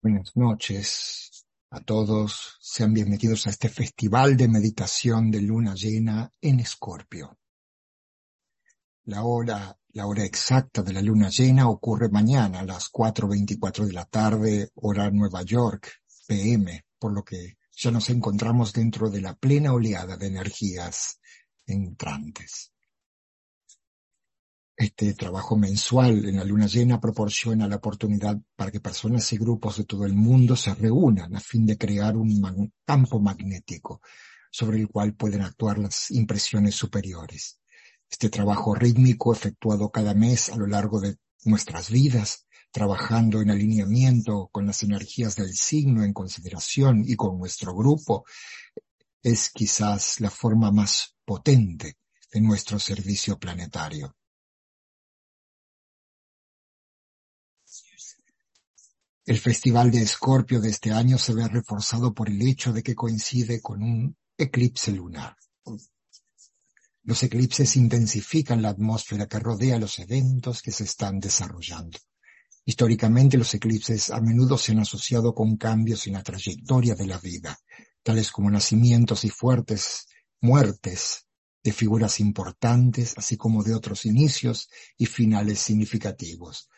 Buenas noches a todos. Sean bienvenidos a este festival de meditación de luna llena en Escorpio. La hora, la hora exacta de la luna llena ocurre mañana a las 4.24 de la tarde, hora Nueva York, PM, por lo que ya nos encontramos dentro de la plena oleada de energías entrantes. Este trabajo mensual en la luna llena proporciona la oportunidad para que personas y grupos de todo el mundo se reúnan a fin de crear un campo magnético sobre el cual pueden actuar las impresiones superiores. Este trabajo rítmico efectuado cada mes a lo largo de nuestras vidas, trabajando en alineamiento con las energías del signo en consideración y con nuestro grupo, es quizás la forma más potente de nuestro servicio planetario. El Festival de Escorpio de este año se ve reforzado por el hecho de que coincide con un eclipse lunar. Los eclipses intensifican la atmósfera que rodea los eventos que se están desarrollando. Históricamente los eclipses a menudo se han asociado con cambios en la trayectoria de la vida, tales como nacimientos y fuertes muertes de figuras importantes, así como de otros inicios y finales significativos.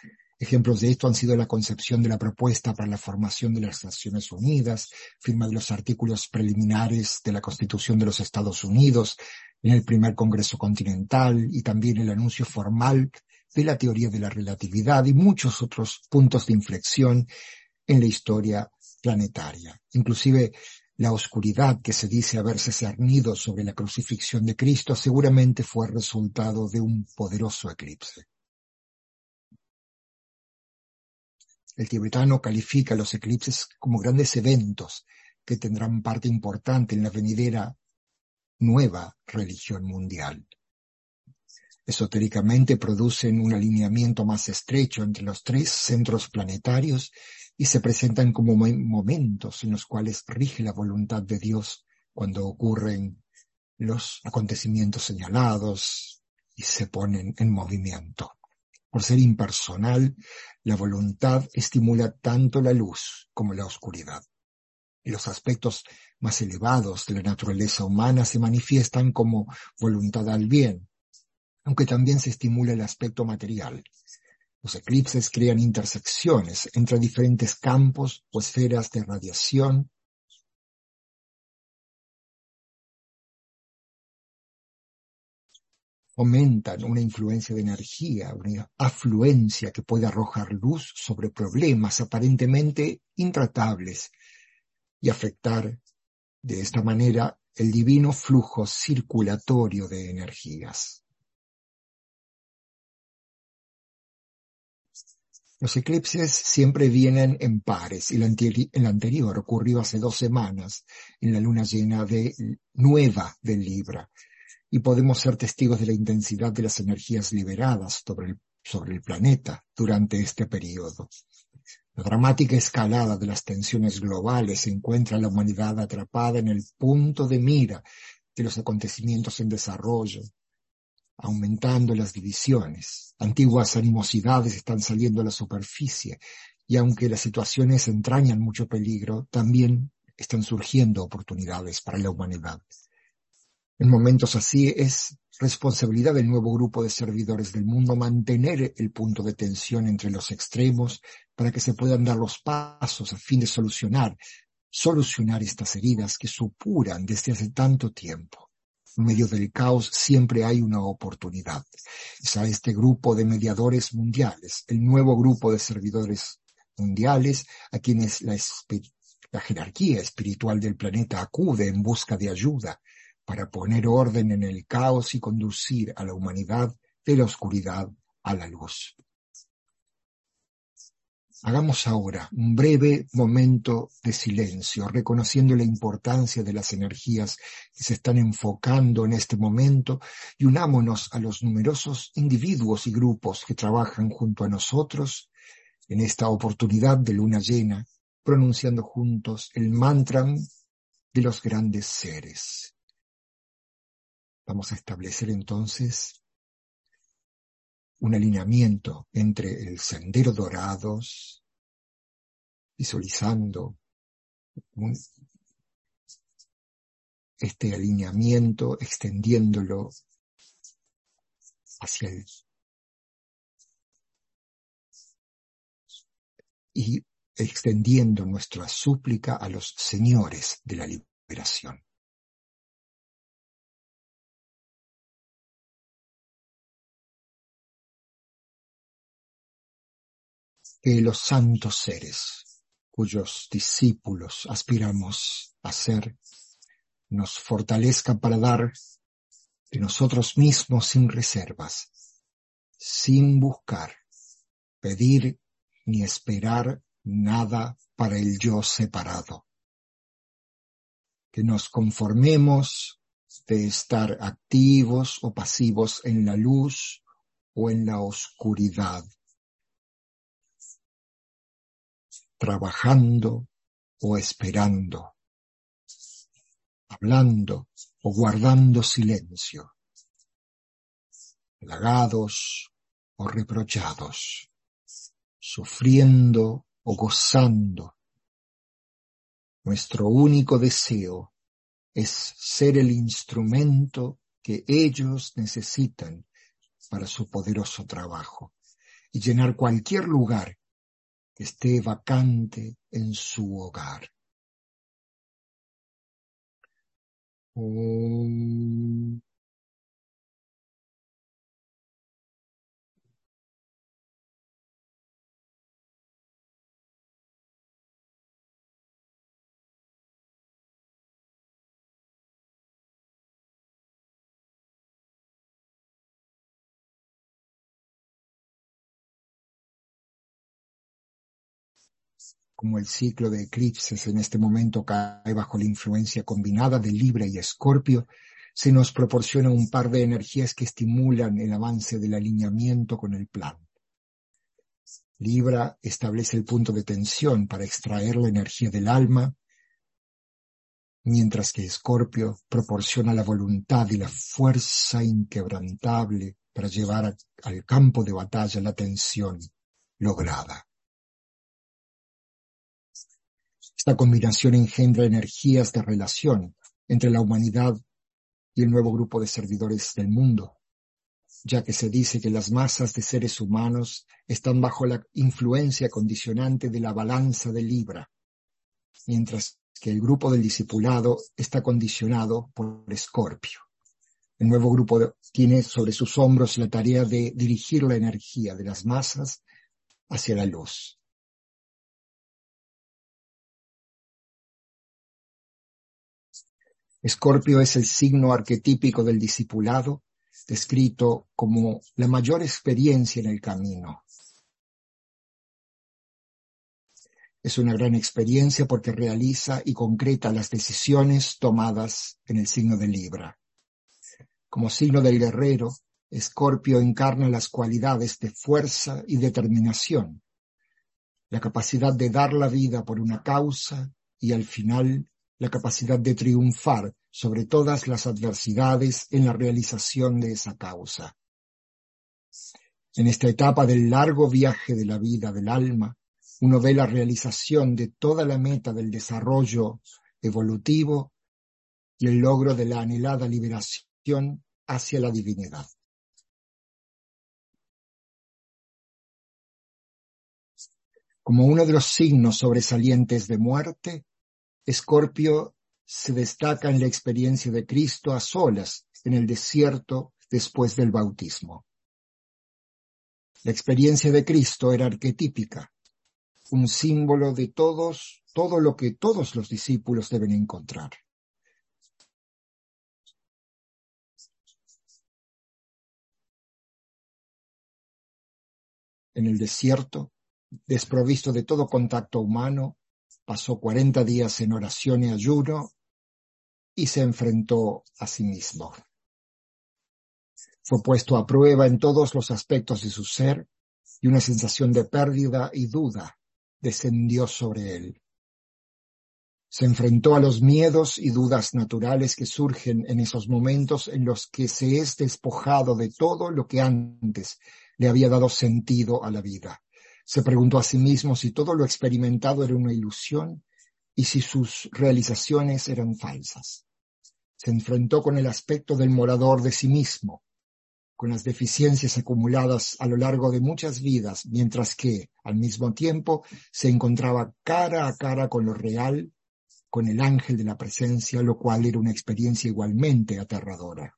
Ejemplos de esto han sido la concepción de la propuesta para la formación de las Naciones Unidas, firma de los artículos preliminares de la Constitución de los Estados Unidos, en el primer Congreso Continental y también el anuncio formal de la teoría de la relatividad y muchos otros puntos de inflexión en la historia planetaria. Inclusive la oscuridad que se dice haberse cernido sobre la crucifixión de Cristo seguramente fue resultado de un poderoso eclipse. El tibetano califica los eclipses como grandes eventos que tendrán parte importante en la venidera nueva religión mundial. Esotéricamente producen un alineamiento más estrecho entre los tres centros planetarios y se presentan como momentos en los cuales rige la voluntad de Dios cuando ocurren los acontecimientos señalados y se ponen en movimiento. Por ser impersonal, la voluntad estimula tanto la luz como la oscuridad. Los aspectos más elevados de la naturaleza humana se manifiestan como voluntad al bien, aunque también se estimula el aspecto material. Los eclipses crean intersecciones entre diferentes campos o esferas de radiación aumentan una influencia de energía, una afluencia que puede arrojar luz sobre problemas aparentemente intratables y afectar de esta manera el divino flujo circulatorio de energías. Los eclipses siempre vienen en pares y el, anterior ocurrió hace dos semanas en la luna llena de nueva del Libra y podemos ser testigos de la intensidad de las energías liberadas sobre el, sobre el planeta durante este periodo. La dramática escalada de las tensiones globales encuentra a la humanidad atrapada en el punto de mira de los acontecimientos en desarrollo, aumentando las divisiones. Antiguas animosidades están saliendo a la superficie y aunque las situaciones entrañan mucho peligro, también están surgiendo oportunidades para la humanidad. En momentos así es responsabilidad del nuevo grupo de servidores del mundo mantener el punto de tensión entre los extremos para que se puedan dar los pasos a fin de solucionar, solucionar estas heridas que supuran desde hace tanto tiempo. En medio del caos siempre hay una oportunidad. Es a este grupo de mediadores mundiales, el nuevo grupo de servidores mundiales, a quienes la, la jerarquía espiritual del planeta acude en busca de ayuda, para poner orden en el caos y conducir a la humanidad de la oscuridad a la luz. Hagamos ahora un breve momento de silencio, reconociendo la importancia de las energías que se están enfocando en este momento y unámonos a los numerosos individuos y grupos que trabajan junto a nosotros en esta oportunidad de luna llena, pronunciando juntos el mantra de los grandes seres. Vamos a establecer entonces un alineamiento entre el sendero dorados, visualizando este alineamiento, extendiéndolo hacia el y extendiendo nuestra súplica a los señores de la liberación. Que los santos seres, cuyos discípulos aspiramos a ser, nos fortalezcan para dar de nosotros mismos sin reservas, sin buscar, pedir ni esperar nada para el yo separado. Que nos conformemos de estar activos o pasivos en la luz o en la oscuridad, trabajando o esperando, hablando o guardando silencio, halagados o reprochados sufriendo o gozando. Nuestro único deseo es ser el instrumento que ellos necesitan para su poderoso trabajo y llenar cualquier lugar esté vacante en su hogar. Como el ciclo de eclipses en este momento cae bajo la influencia combinada de Libra y Escorpio, se nos proporciona un par de energías que estimulan el avance del alineamiento con el plan. Libra establece el punto de tensión para extraer la energía del alma, mientras que Escorpio proporciona la voluntad y la fuerza inquebrantable para llevar al campo de batalla la tensión lograda. Esta combinación engendra energías de relación entre la humanidad y el nuevo grupo de servidores del mundo, ya que se dice que las masas de seres humanos están bajo la influencia condicionante de la balanza de Libra, mientras que el grupo del discipulado está condicionado por Escorpio. El nuevo grupo tiene sobre sus hombros la tarea de dirigir la energía de las masas hacia la luz. Escorpio es el signo arquetípico del discipulado, descrito como la mayor experiencia en el camino. Es una gran experiencia porque realiza y concreta las decisiones tomadas en el signo de Libra. Como signo del guerrero, Escorpio encarna las cualidades de fuerza y determinación, la capacidad de dar la vida por una causa y al final la capacidad de triunfar sobre todas las adversidades en la realización de esa causa. En esta etapa del largo viaje de la vida del alma, uno ve la realización de toda la meta del desarrollo evolutivo y el logro de la anhelada liberación hacia la divinidad. Como uno de los signos sobresalientes de muerte, Escorpio se destaca en la experiencia de Cristo a solas en el desierto después del bautismo. La experiencia de Cristo era arquetípica, un símbolo de todos, todo lo que todos los discípulos deben encontrar. En el desierto, desprovisto de todo contacto humano, pasó 40 días en oración y ayuno y se enfrentó a sí mismo. Fue puesto a prueba en todos los aspectos de su ser y una sensación de pérdida y duda descendió sobre él. Se enfrentó a los miedos y dudas naturales que surgen en esos momentos en los que se es despojado de todo lo que antes le había dado sentido a la vida Se preguntó a sí mismo si todo lo experimentado era una ilusión y si sus realizaciones eran falsas. Se enfrentó con el aspecto del morador de sí mismo, con las deficiencias acumuladas a lo largo de muchas vidas, mientras que, al mismo tiempo, se encontraba cara a cara con lo real, con el ángel de la presencia, lo cual era una experiencia igualmente aterradora.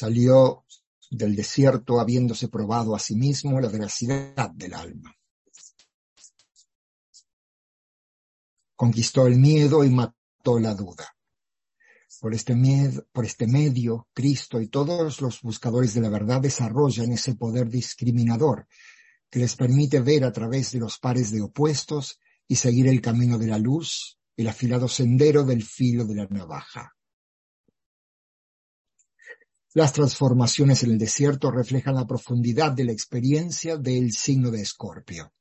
Salió del desierto habiéndose probado a sí mismo la veracidad del alma. Conquistó el miedo y mató la duda. Por este, miedo, por este medio, Cristo y todos los buscadores de la verdad desarrollan ese poder discriminador que les permite ver a través de los pares de opuestos y seguir el camino de la luz, el afilado sendero del filo de la navaja. Las transformaciones en el desierto reflejan la profundidad de la experiencia del signo de Escorpio.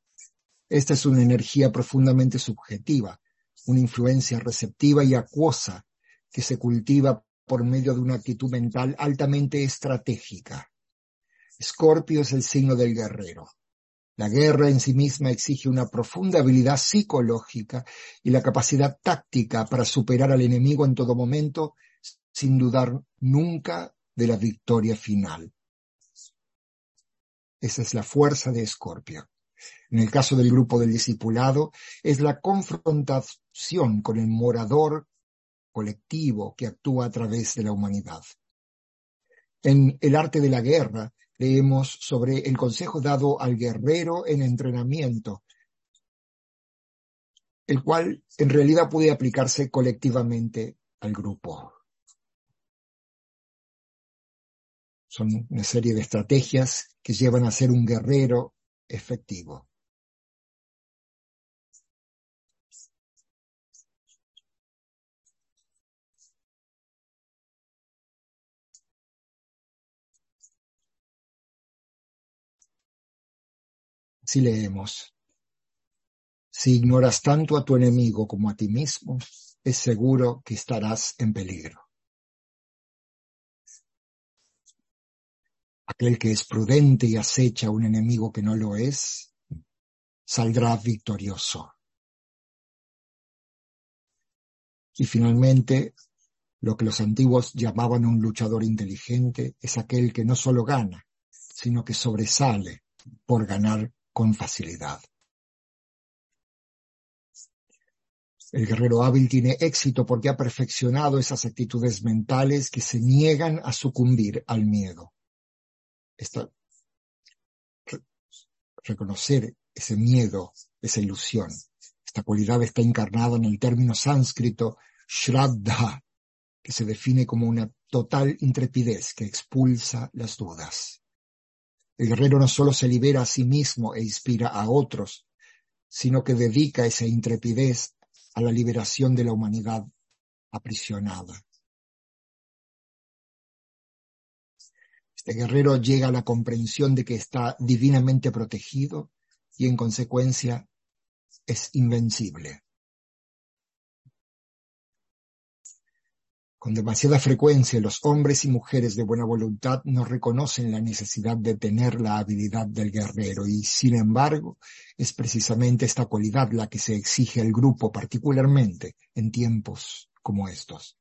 Esta es una energía profundamente subjetiva, una influencia receptiva y acuosa que se cultiva por medio de una actitud mental altamente estratégica. Escorpio es el signo del guerrero. La guerra en sí misma exige una profunda habilidad psicológica y la capacidad táctica para superar al enemigo en todo momento sin dudar nunca de la victoria final. Esa es la fuerza de Escorpio. En el caso del grupo del discipulado, es la confrontación con el morador colectivo que actúa a través de la humanidad. En El arte de la guerra leemos sobre el consejo dado al guerrero en entrenamiento, el cual en realidad puede aplicarse colectivamente al grupo. Son una serie de estrategias que llevan a ser un guerrero efectivo. Si leemos, si ignoras tanto a tu enemigo como a ti mismo, es seguro que estarás en peligro. Aquel que es prudente y acecha a un enemigo que no lo es, saldrá victorioso. Y finalmente, lo que los antiguos llamaban un luchador inteligente es aquel que no solo gana, sino que sobresale por ganar con facilidad. El guerrero hábil tiene éxito porque ha perfeccionado esas actitudes mentales que se niegan a sucumbir al miedo esta, reconocer ese miedo, esa ilusión. Esta cualidad está encarnada en el término sánscrito shraddha, que se define como una total intrepidez que expulsa las dudas. El guerrero no solo se libera a sí mismo e inspira a otros, sino que dedica esa intrepidez a la liberación de la humanidad aprisionada. Este guerrero llega a la comprensión de que está divinamente protegido y en consecuencia es invencible. Con demasiada frecuencia los hombres y mujeres de buena voluntad no reconocen la necesidad de tener la habilidad del guerrero y sin embargo es precisamente esta cualidad la que se exige al grupo particularmente en tiempos como estos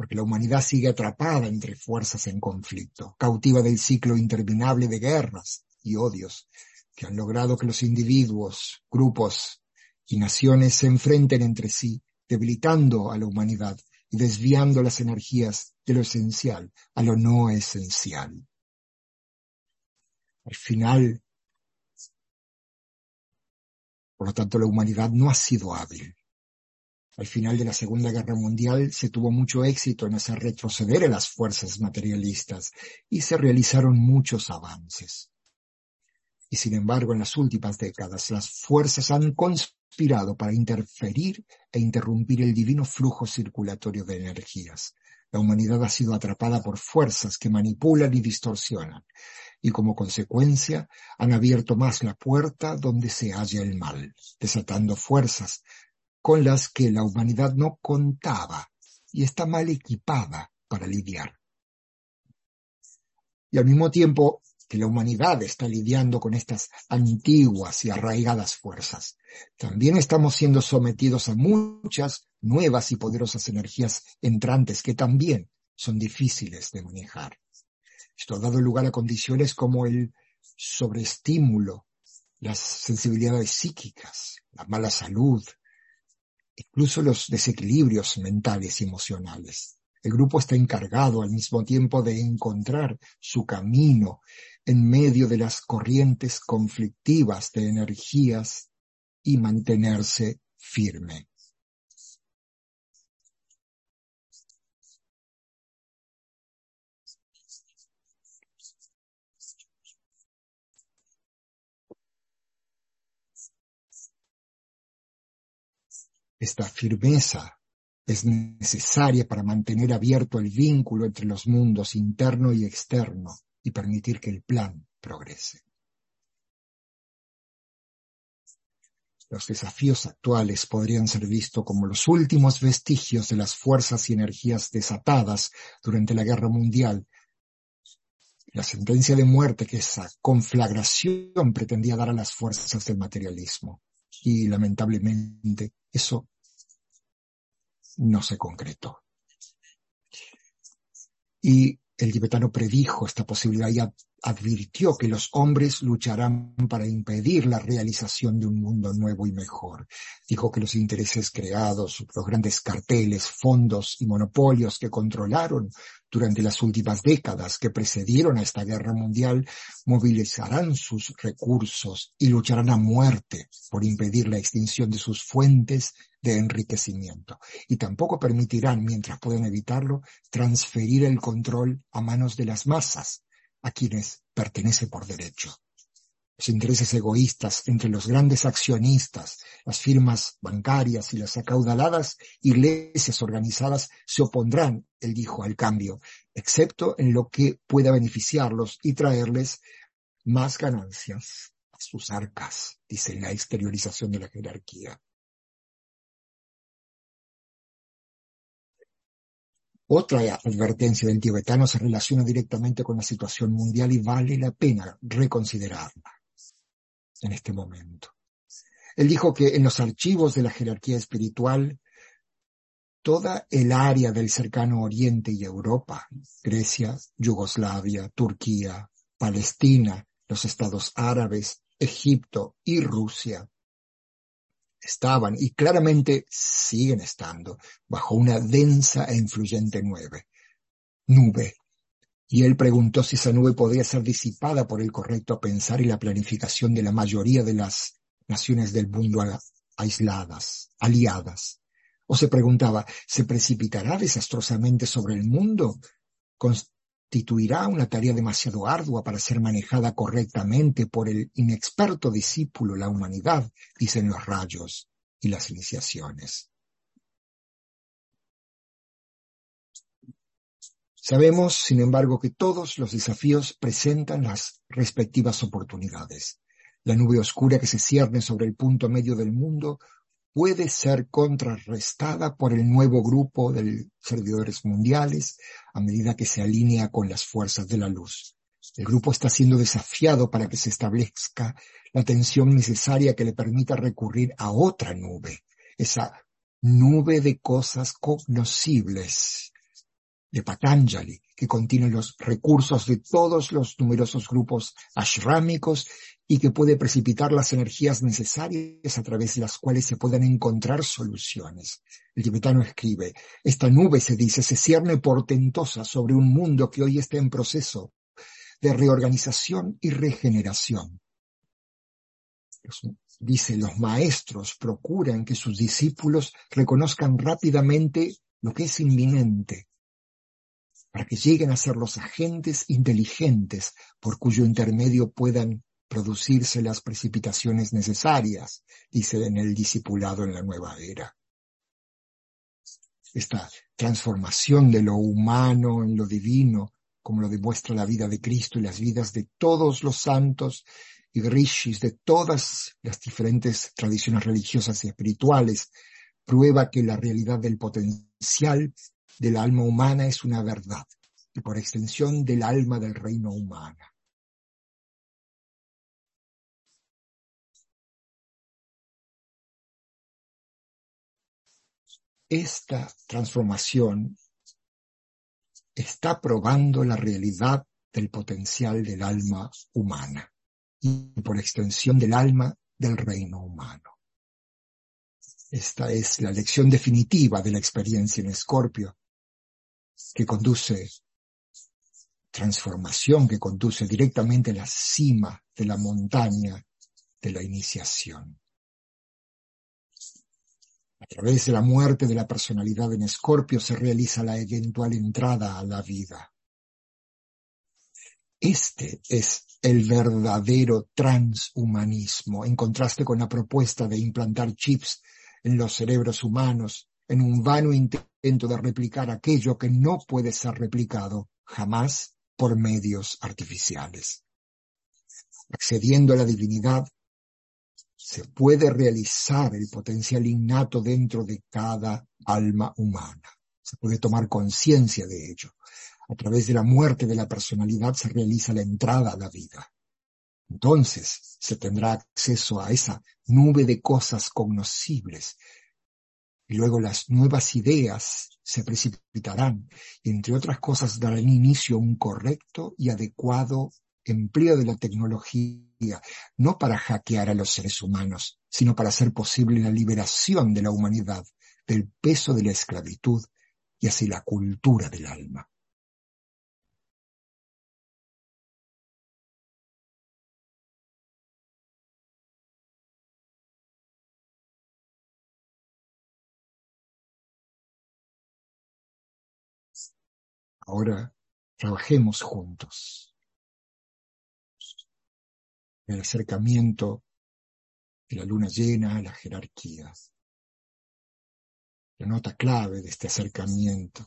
porque la humanidad sigue atrapada entre fuerzas en conflicto, cautiva del ciclo interminable de guerras y odios que han logrado que los individuos, grupos y naciones se enfrenten entre sí, debilitando a la humanidad y desviando las energías de lo esencial a lo no esencial. Al final, por lo tanto, la humanidad no ha sido hábil al final de la Segunda Guerra Mundial se tuvo mucho éxito en hacer retroceder a las fuerzas materialistas y se realizaron muchos avances. Y sin embargo, en las últimas décadas, las fuerzas han conspirado para interferir e interrumpir el divino flujo circulatorio de energías. La humanidad ha sido atrapada por fuerzas que manipulan y distorsionan, y como consecuencia han abierto más la puerta donde se halla el mal, desatando fuerzas con las que la humanidad no contaba y está mal equipada para lidiar. Y al mismo tiempo que la humanidad está lidiando con estas antiguas y arraigadas fuerzas, también estamos siendo sometidos a muchas nuevas y poderosas energías entrantes que también son difíciles de manejar. Esto ha dado lugar a condiciones como el sobreestímulo, las sensibilidades psíquicas, la mala salud, incluso los desequilibrios mentales y emocionales. El grupo está encargado al mismo tiempo de encontrar su camino en medio de las corrientes conflictivas de energías y mantenerse firme. Esta firmeza es necesaria para mantener abierto el vínculo entre los mundos interno y externo y permitir que el plan progrese. Los desafíos actuales podrían ser vistos como los últimos vestigios de las fuerzas y energías desatadas durante la Guerra Mundial. La sentencia de muerte que esa conflagración pretendía dar a las fuerzas del materialismo. Y lamentablemente eso no se concretó. Y el tibetano predijo esta posibilidad y advirtió que los hombres lucharán para impedir la realización de un mundo nuevo y mejor. Dijo que los intereses creados, los grandes carteles, fondos y monopolios que controlaron durante las últimas décadas que precedieron a esta guerra mundial movilizarán sus recursos y lucharán a muerte por impedir la extinción de sus fuentes de enriquecimiento. Y tampoco permitirán, mientras puedan evitarlo, transferir el control a manos de las masas, a quienes pertenece por derecho. Los intereses egoístas entre los grandes accionistas, las firmas bancarias y las acaudaladas iglesias organizadas se opondrán, él dijo, al cambio, excepto en lo que pueda beneficiarlos y traerles más ganancias a sus arcas, dice la exteriorización de la jerarquía. Otra advertencia del tibetano se relaciona directamente con la situación mundial y vale la pena reconsiderarla en este momento. Él dijo que en los archivos de la jerarquía espiritual, toda el área del cercano Oriente y Europa, Grecia, Yugoslavia, Turquía, Palestina, los estados árabes, Egipto y Rusia, estaban y claramente siguen estando bajo una densa e influyente nube. Nube. Y él preguntó si esa nube podría ser disipada por el correcto pensar y la planificación de la mayoría de las naciones del mundo aisladas, aliadas. O se preguntaba, ¿se precipitará desastrosamente sobre el mundo? ¿Constituirá una tarea demasiado ardua para ser manejada correctamente por el inexperto discípulo, la humanidad? Dicen los rayos y las iniciaciones. Sabemos, sin embargo, que todos los desafíos presentan las respectivas oportunidades. La nube oscura que se cierne sobre el punto medio del mundo puede ser contrarrestada por el nuevo grupo de servidores mundiales a medida que se alinea con las fuerzas de la luz. El grupo está siendo desafiado para que se establezca la tensión necesaria que le permita recurrir a otra nube, esa nube de cosas cognoscibles de Patanjali, que contiene los recursos de todos los numerosos grupos ashrámicos y que puede precipitar las energías necesarias a través de las cuales se puedan encontrar soluciones. El tibetano escribe, esta nube, se dice, se cierne portentosa sobre un mundo que hoy está en proceso de reorganización y regeneración. Dice, los maestros procuran que sus discípulos reconozcan rápidamente lo que es inminente, para que lleguen a ser los agentes inteligentes por cuyo intermedio puedan producirse las precipitaciones necesarias, dice en el discipulado en la nueva era. Esta transformación de lo humano en lo divino, como lo demuestra la vida de Cristo y las vidas de todos los santos y rishis de todas las diferentes tradiciones religiosas y espirituales, prueba que la realidad del potencial del alma humana es una verdad y por extensión del alma del reino humano. Esta transformación está probando la realidad del potencial del alma humana y por extensión del alma del reino humano. Esta es la lección definitiva de la experiencia en Escorpio, que conduce transformación, que conduce directamente a la cima de la montaña de la iniciación. A través de la muerte de la personalidad en Escorpio se realiza la eventual entrada a la vida. Este es el verdadero transhumanismo, en contraste con la propuesta de implantar chips en los cerebros humanos, en un vano intento de replicar aquello que no puede ser replicado jamás por medios artificiales. Accediendo a la divinidad, se puede realizar el potencial innato dentro de cada alma humana. Se puede tomar conciencia de ello. A través de la muerte de la personalidad se realiza la entrada a la vida. Entonces se tendrá acceso a esa nube de cosas cognoscibles. Y luego las nuevas ideas se precipitarán y entre otras cosas darán inicio a un correcto y adecuado empleo de la tecnología, no para hackear a los seres humanos, sino para hacer posible la liberación de la humanidad del peso de la esclavitud y así la cultura del alma. Ahora trabajemos juntos. El acercamiento de la luna llena a la jerarquía. La nota clave de este acercamiento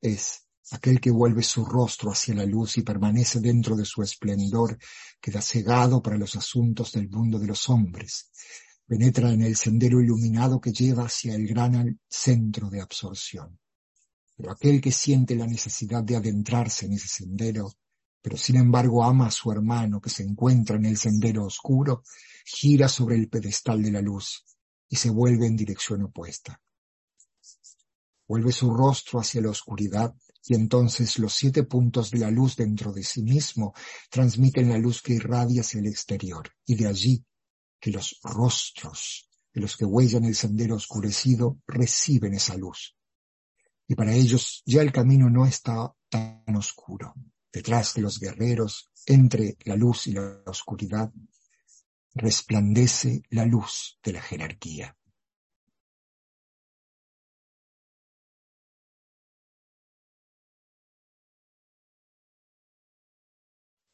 es aquel que vuelve su rostro hacia la luz y permanece dentro de su esplendor, queda cegado para los asuntos del mundo de los hombres, penetra en el sendero iluminado que lleva hacia el gran centro de absorción. Pero aquel que siente la necesidad de adentrarse en ese sendero, pero sin embargo ama a su hermano que se encuentra en el sendero oscuro, gira sobre el pedestal de la luz y se vuelve en dirección opuesta. Vuelve su rostro hacia la oscuridad y entonces los siete puntos de la luz dentro de sí mismo transmiten la luz que irradia hacia el exterior y de allí que los rostros de los que huellan el sendero oscurecido reciben esa luz y para ellos ya el camino no está tan oscuro. Detrás de los guerreros, entre la luz y la oscuridad, resplandece la luz de la jerarquía.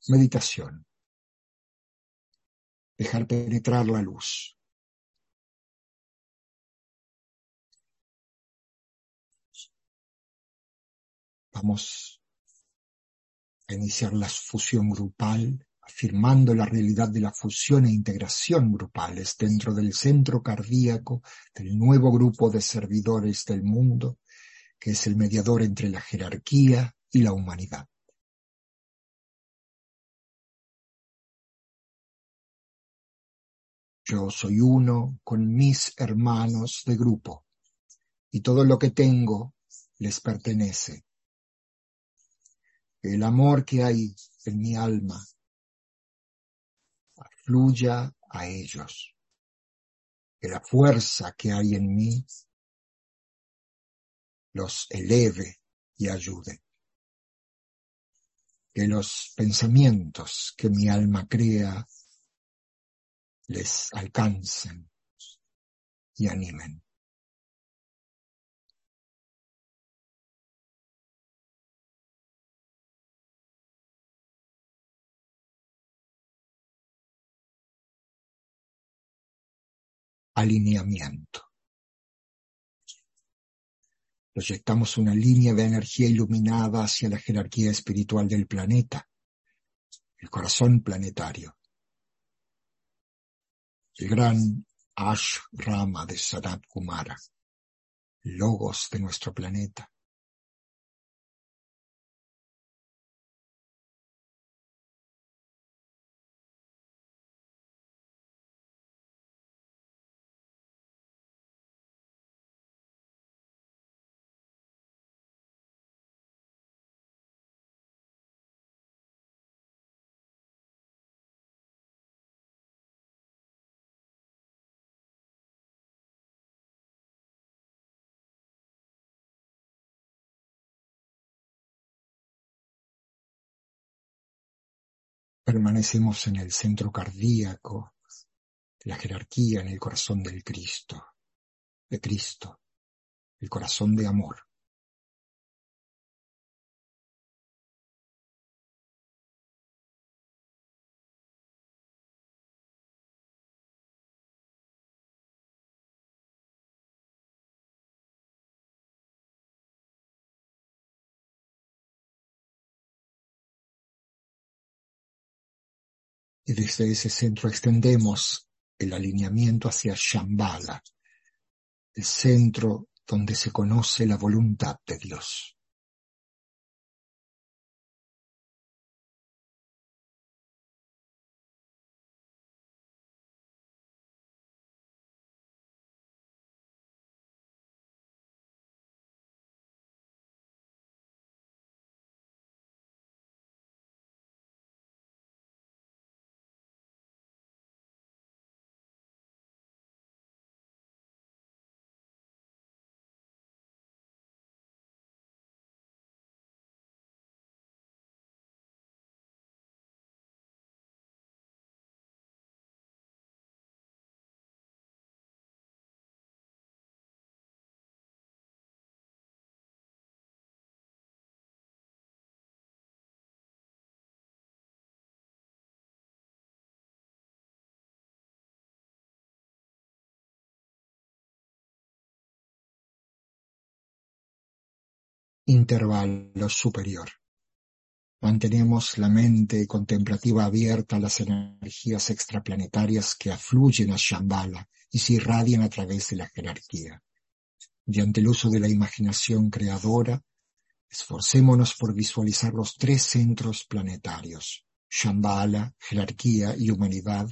Meditación. Dejar penetrar la luz. Vamos a iniciar la fusión grupal, afirmando la realidad de la fusión e integración grupales dentro del centro cardíaco del nuevo grupo de servidores del mundo, que es el mediador entre la jerarquía y la humanidad. Yo soy uno con mis hermanos de grupo y todo lo que tengo les pertenece el amor que hay en mi alma fluya a ellos, que la fuerza que hay en mí los eleve y ayude, que los pensamientos que mi alma crea les alcancen y animen. Alineamiento. Proyectamos una línea de energía iluminada hacia la jerarquía espiritual del planeta, el corazón planetario. El gran Ash Rama de Sadat Kumara, logos de nuestro planeta, permanecemos en el centro cardíaco la jerarquía, en el corazón del Cristo, de Cristo, el corazón de amor. Y desde ese centro extendemos el alineamiento hacia Shambhala, el centro donde se conoce la voluntad de Dios. Intervalo superior. Mantenemos la mente contemplativa abierta a las energías extraplanetarias que afluyen a Shambhala y se irradian a través de la jerarquía. Mediante el uso de la imaginación creadora, esforcémonos por visualizar los tres centros planetarios, Shambhala, jerarquía y humanidad,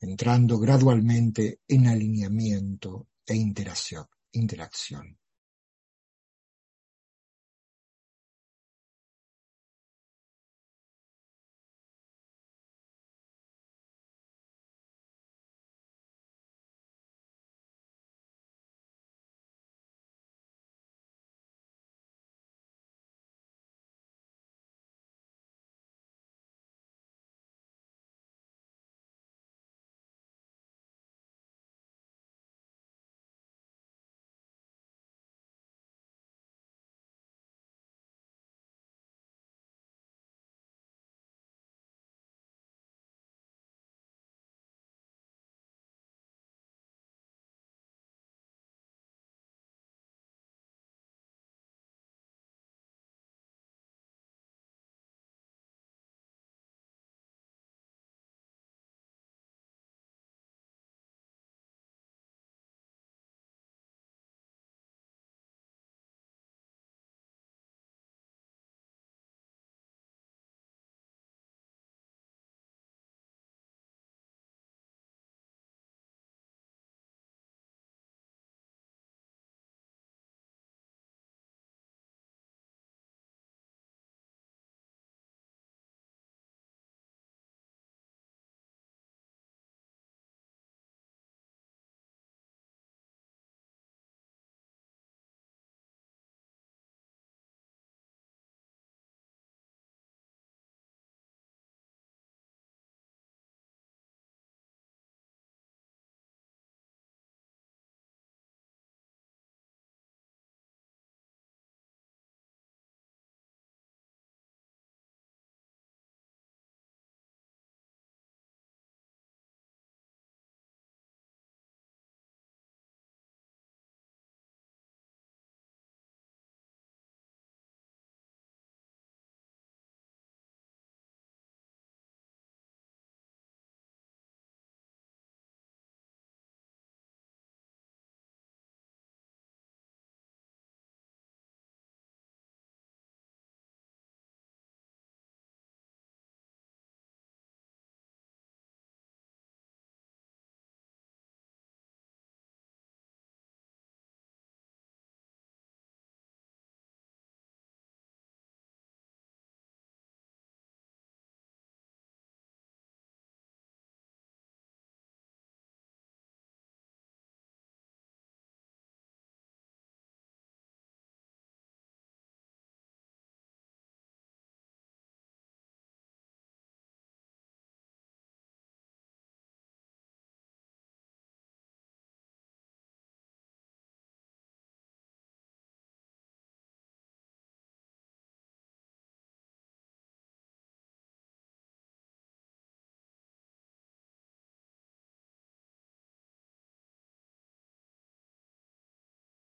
entrando gradualmente en alineamiento e interacción. interacción.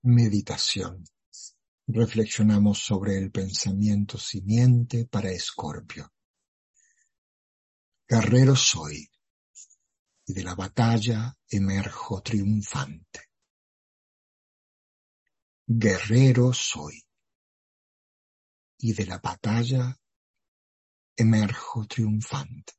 Meditación. Reflexionamos sobre el pensamiento simiente para Escorpio. Guerrero soy, y de la batalla emerjo triunfante. Guerrero soy, y de la batalla emerjo triunfante.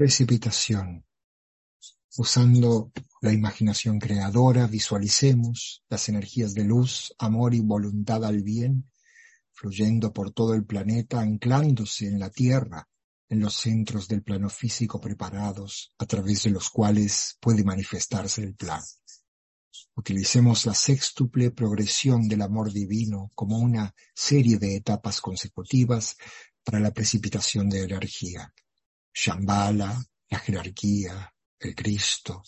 Precipitación. Usando la imaginación creadora, visualicemos las energías de luz, amor y voluntad al bien, fluyendo por todo el planeta, anclándose en la Tierra, en los centros del plano físico preparados, a través de los cuales puede manifestarse el plan. Utilicemos la sextuple progresión del amor divino como una serie de etapas consecutivas para la precipitación de energía. Shambhala, la jerarquía, el Cristo,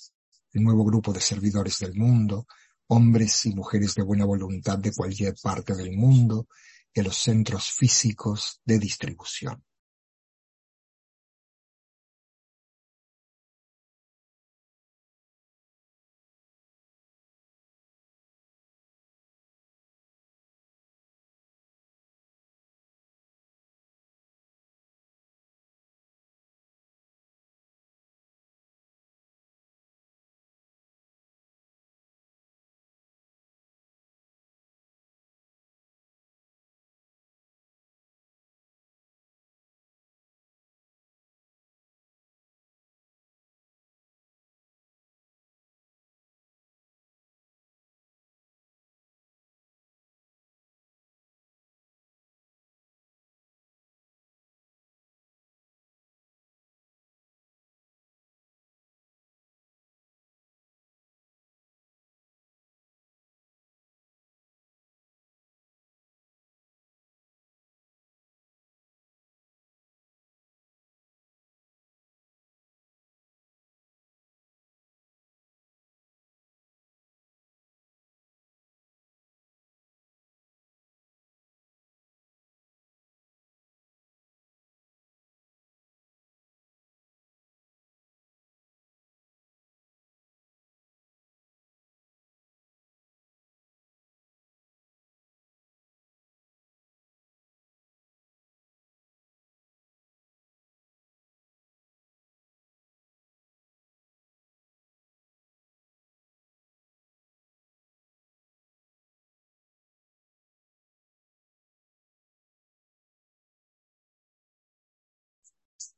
el nuevo grupo de servidores del mundo, hombres y mujeres de buena voluntad de cualquier parte del mundo y los centros físicos de distribución.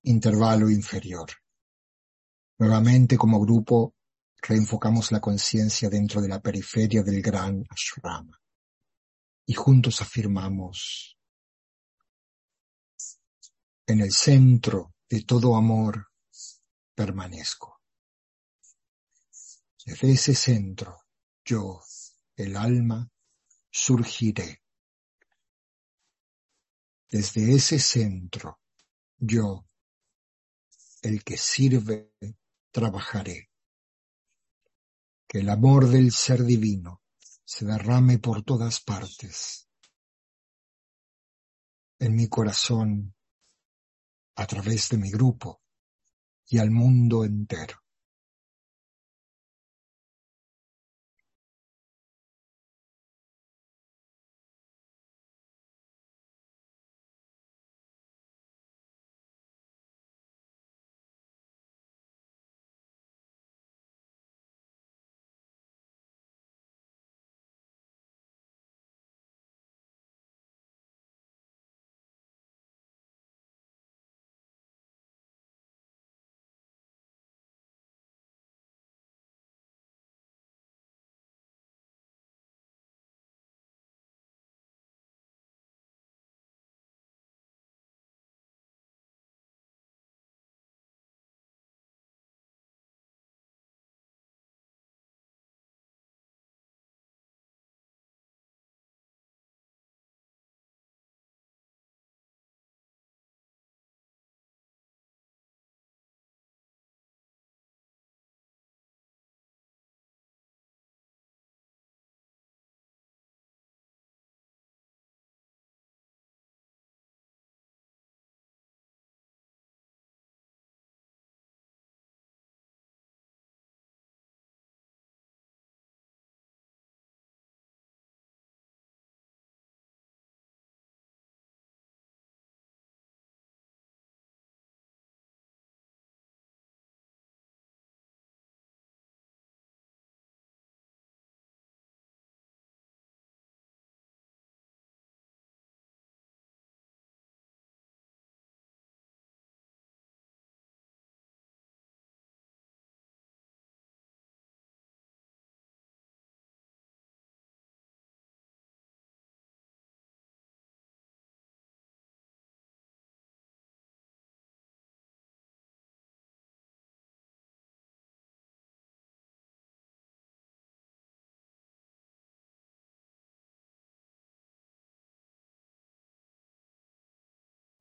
Intervalo inferior. Nuevamente como grupo reenfocamos la conciencia dentro de la periferia del gran ashrama y juntos afirmamos en el centro de todo amor permanezco. Desde ese centro, yo, el alma, surgiré. Desde ese centro, yo, el que sirve, trabajaré. Que el amor del ser divino se derrame por todas partes. En mi corazón, a través de mi grupo y al mundo entero.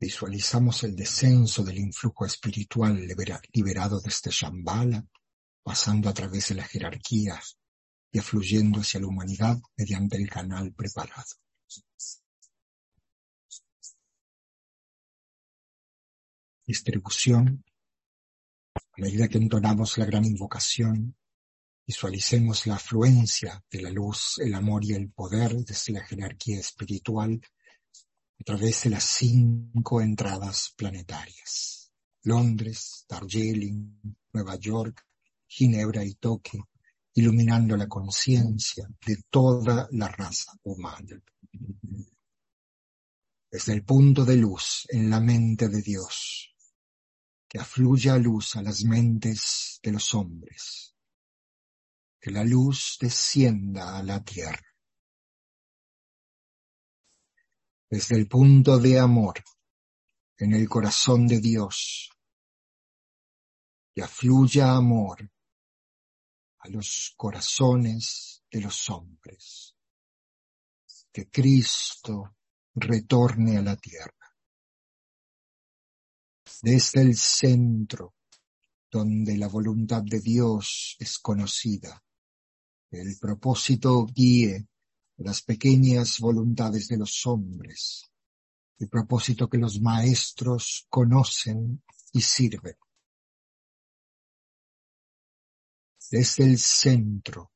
Visualizamos el descenso del influjo espiritual liberado desde Shambhala, pasando a través de las jerarquías y afluyendo hacia la humanidad mediante el canal preparado. Distribución. A medida que entonamos la gran invocación, visualicemos la afluencia de la luz, el amor y el poder desde la jerarquía espiritual a través de las cinco entradas planetarias. Londres, Darjeeling, Nueva York, Ginebra y Tokio, iluminando la conciencia de toda la raza humana. Desde el punto de luz en la mente de Dios, que afluya luz a las mentes de los hombres, que la luz descienda a la tierra desde el punto de amor en el corazón de Dios y afluya amor a los corazones de los hombres. Que Cristo retorne a la tierra. Desde el centro donde la voluntad de Dios es conocida, el propósito guíe las pequeñas voluntades de los hombres, el propósito que los maestros conocen y sirven. Desde el centro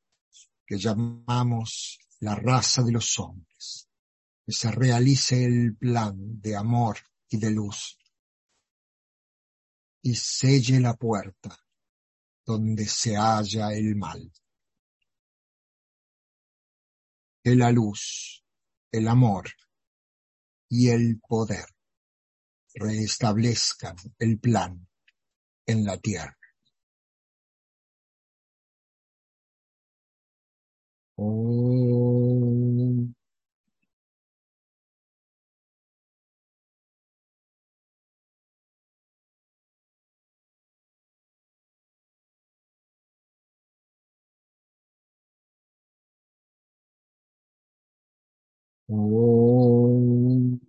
que llamamos la raza de los hombres, que se realice el plan de amor y de luz y selle la puerta donde se halla el mal la luz, el amor y el poder reestablezcan el plan en la tierra. Om. Om.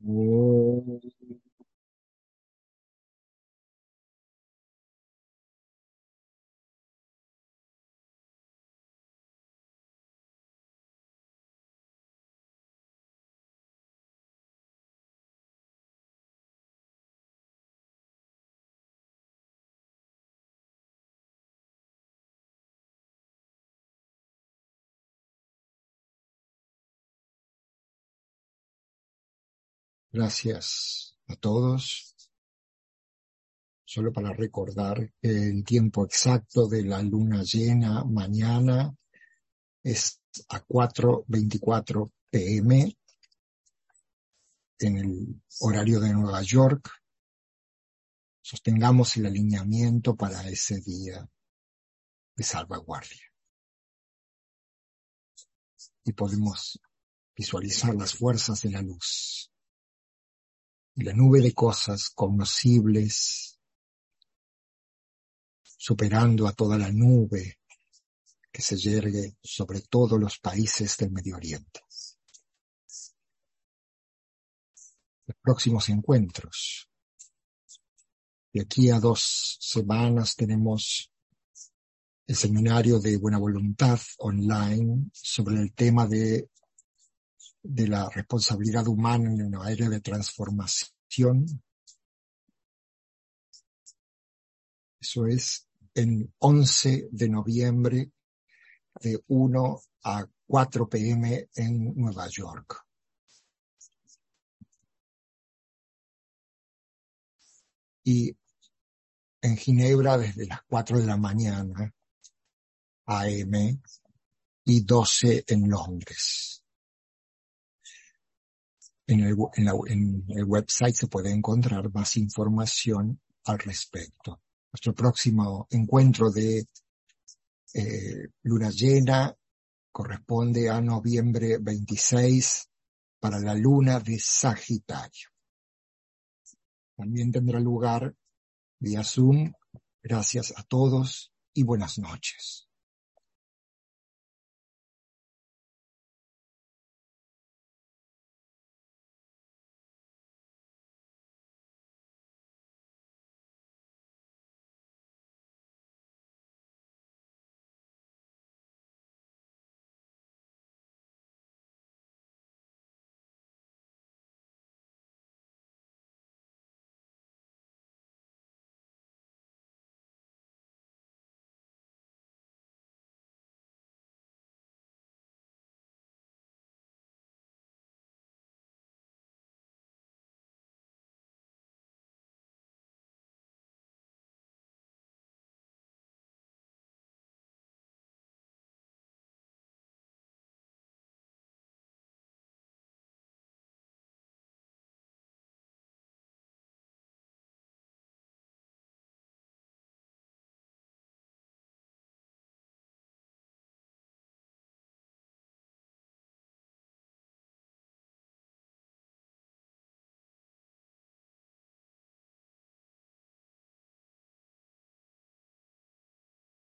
Om. Gracias a todos. Solo para recordar el tiempo exacto de la luna llena mañana es a 4.24 pm en el horario de Nueva York. Sostengamos el alineamiento para ese día de salvaguardia. Y podemos visualizar las fuerzas de la luz la nube de cosas cognoscibles, superando a toda la nube que se yergue sobre todos los países del Medio Oriente. Los próximos encuentros. De aquí a dos semanas tenemos el seminario de buena voluntad online sobre el tema de de la responsabilidad humana en una era de transformación. Eso es en 11 de noviembre de 1 a 4 pm en Nueva York. Y en Ginebra desde las 4 de la mañana AM y 12 en Londres. En el, el website se puede encontrar más información al respecto. Nuestro próximo encuentro de eh, luna llena corresponde a noviembre 26 para la luna de Sagitario. También tendrá lugar vía Zoom. Gracias a todos y buenas noches.